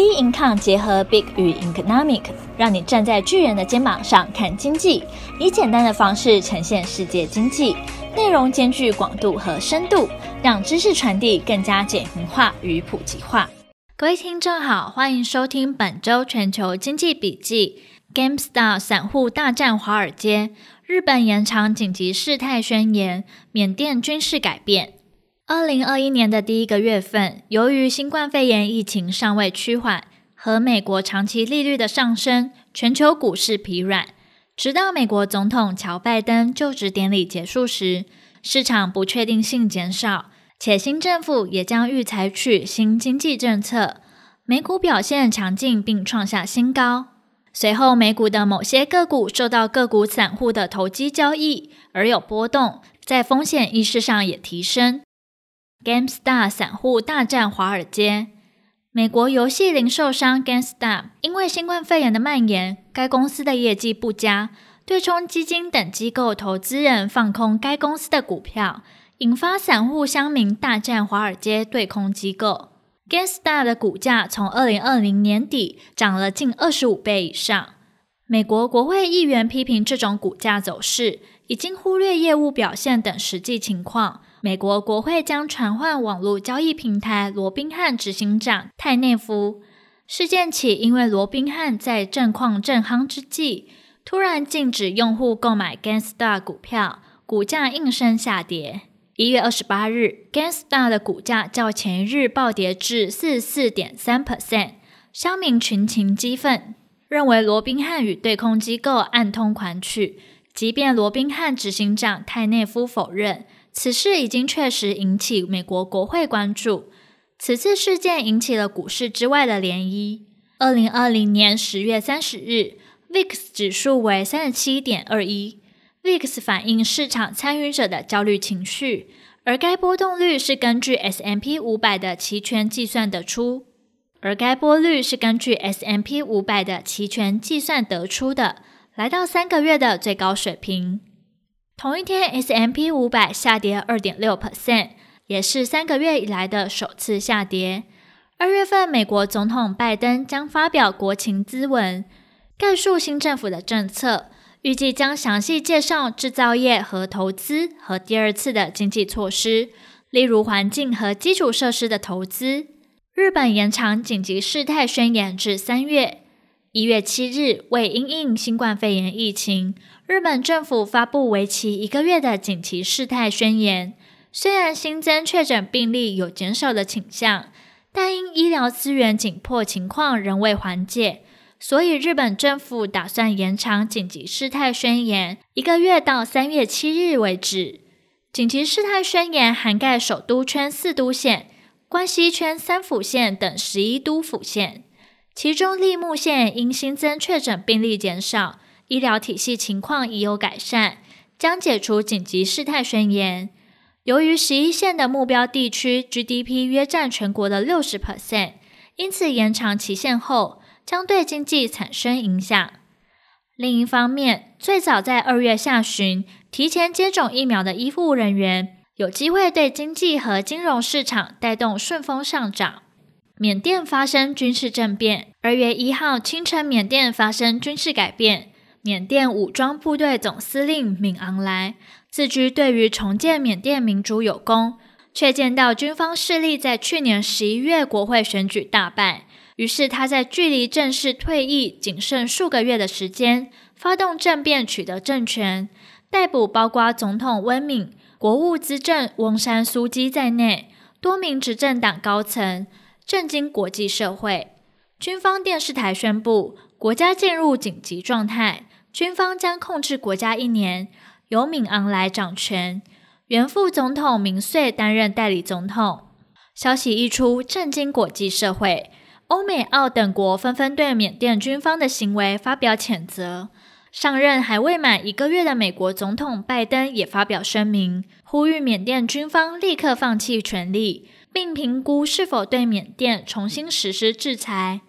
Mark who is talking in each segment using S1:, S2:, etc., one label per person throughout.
S1: B Income 结合 Big 与 Economic，让你站在巨人的肩膀上看经济，以简单的方式呈现世界经济，内容兼具广度和深度，让知识传递更加简明化与普及化。各位听众好，欢迎收听本周全球经济笔记。GameStop 散户大战华尔街，日本延长紧急事态宣言，缅甸军事改变。二零二一年的第一个月份，由于新冠肺炎疫情尚未趋缓和美国长期利率的上升，全球股市疲软。直到美国总统乔拜登就职典礼结束时，市场不确定性减少，且新政府也将欲采取新经济政策。美股表现强劲并创下新高。随后，美股的某些个股受到个股散户的投机交易而有波动，在风险意识上也提升。GameStop 散户大战华尔街。美国游戏零售商 GameStop 因为新冠肺炎的蔓延，该公司的业绩不佳，对冲基金等机构投资人放空该公司的股票，引发散户乡民大战华尔街对空机构。GameStop 的股价从二零二零年底涨了近二十五倍以上。美国国会议员批评这种股价走势，已经忽略业务表现等实际情况。美国国会将传唤网络交易平台罗宾汉执行长泰内夫。事件起因为罗宾汉在战况正夯之际，突然禁止用户购买 GameStop 股票，股价应声下跌。一月二十八日，GameStop 的股价较前一日暴跌至四十四点三 percent，乡民群情激愤，认为罗宾汉与对空机构暗通款曲，即便罗宾汉执行长泰内夫否认。此事已经确实引起美国国会关注。此次事件引起了股市之外的涟漪。二零二零年十月三十日，VIX 指数为三十七点二一。VIX 反映市场参与者的焦虑情绪，而该波动率是根据 S&P 五百的期权计算得出。而该波率是根据 S&P 五百的期权计算得出的，来到三个月的最高水平。同一天，S M P 五百下跌二点六 percent，也是三个月以来的首次下跌。二月份，美国总统拜登将发表国情咨文，概述新政府的政策，预计将详细介绍制造业和投资和第二次的经济措施，例如环境和基础设施的投资。日本延长紧急事态宣言至三月。一月七日，为因应新冠肺炎疫情，日本政府发布为期一个月的紧急事态宣言。虽然新增确诊病例有减少的倾向，但因医疗资源紧迫情况仍未缓解，所以日本政府打算延长紧急事态宣言一个月到三月七日为止。紧急事态宣言涵盖首都圈四都县、关西圈三府县等十一都府县。其中，立木县因新增确诊病例减少，医疗体系情况已有改善，将解除紧急事态宣言。由于十一县的目标地区 GDP 约占全国的六十 percent，因此延长期限后将对经济产生影响。另一方面，最早在二月下旬提前接种疫苗的医护人员，有机会对经济和金融市场带动顺风上涨。缅甸发生军事政变。二月一号清晨，缅甸发生军事改变。缅甸武装部队总司令敏昂莱自居对于重建缅甸民主有功，却见到军方势力在去年十一月国会选举大败，于是他在距离正式退役仅剩数个月的时间，发动政变取得政权，逮捕包括总统温敏、国务资政翁山苏基在内多名执政党高层。震惊国际社会，军方电视台宣布国家进入紧急状态，军方将控制国家一年，由敏昂莱掌权，原副总统明穗担任代理总统。消息一出，震惊国际社会，欧美澳等国纷纷对缅甸军方的行为发表谴责。上任还未满一个月的美国总统拜登也发表声明，呼吁缅甸军方立刻放弃权力。并评估是否对缅甸重新实施制裁。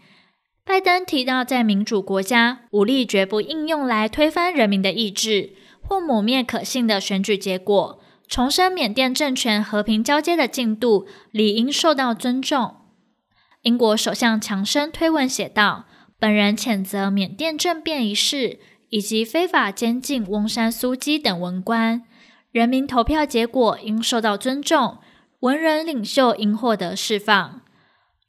S1: 拜登提到，在民主国家，武力绝不应用来推翻人民的意志或抹灭可信的选举结果。重申缅甸政权和平交接的进度理应受到尊重。英国首相强生推文写道：“本人谴责缅甸政变一事以及非法监禁翁山苏姬等文官，人民投票结果应受到尊重，文人领袖应获得释放。”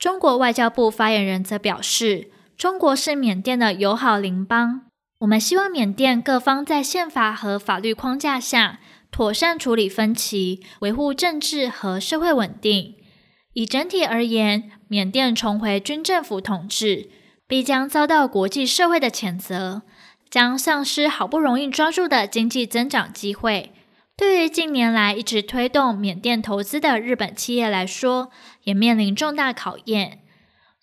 S1: 中国外交部发言人则表示：“中国是缅甸的友好邻邦，我们希望缅甸各方在宪法和法律框架下。”妥善处理分歧，维护政治和社会稳定。以整体而言，缅甸重回军政府统治，必将遭到国际社会的谴责，将丧失好不容易抓住的经济增长机会。对于近年来一直推动缅甸投资的日本企业来说，也面临重大考验。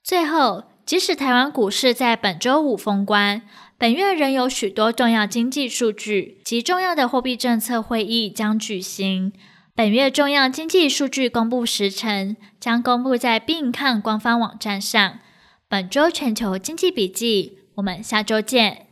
S1: 最后，即使台湾股市在本周五封关，本月仍有许多重要经济数据及重要的货币政策会议将举行。本月重要经济数据公布时程将公布在 BINCOM 官方网站上。本周全球经济笔记，我们下周见。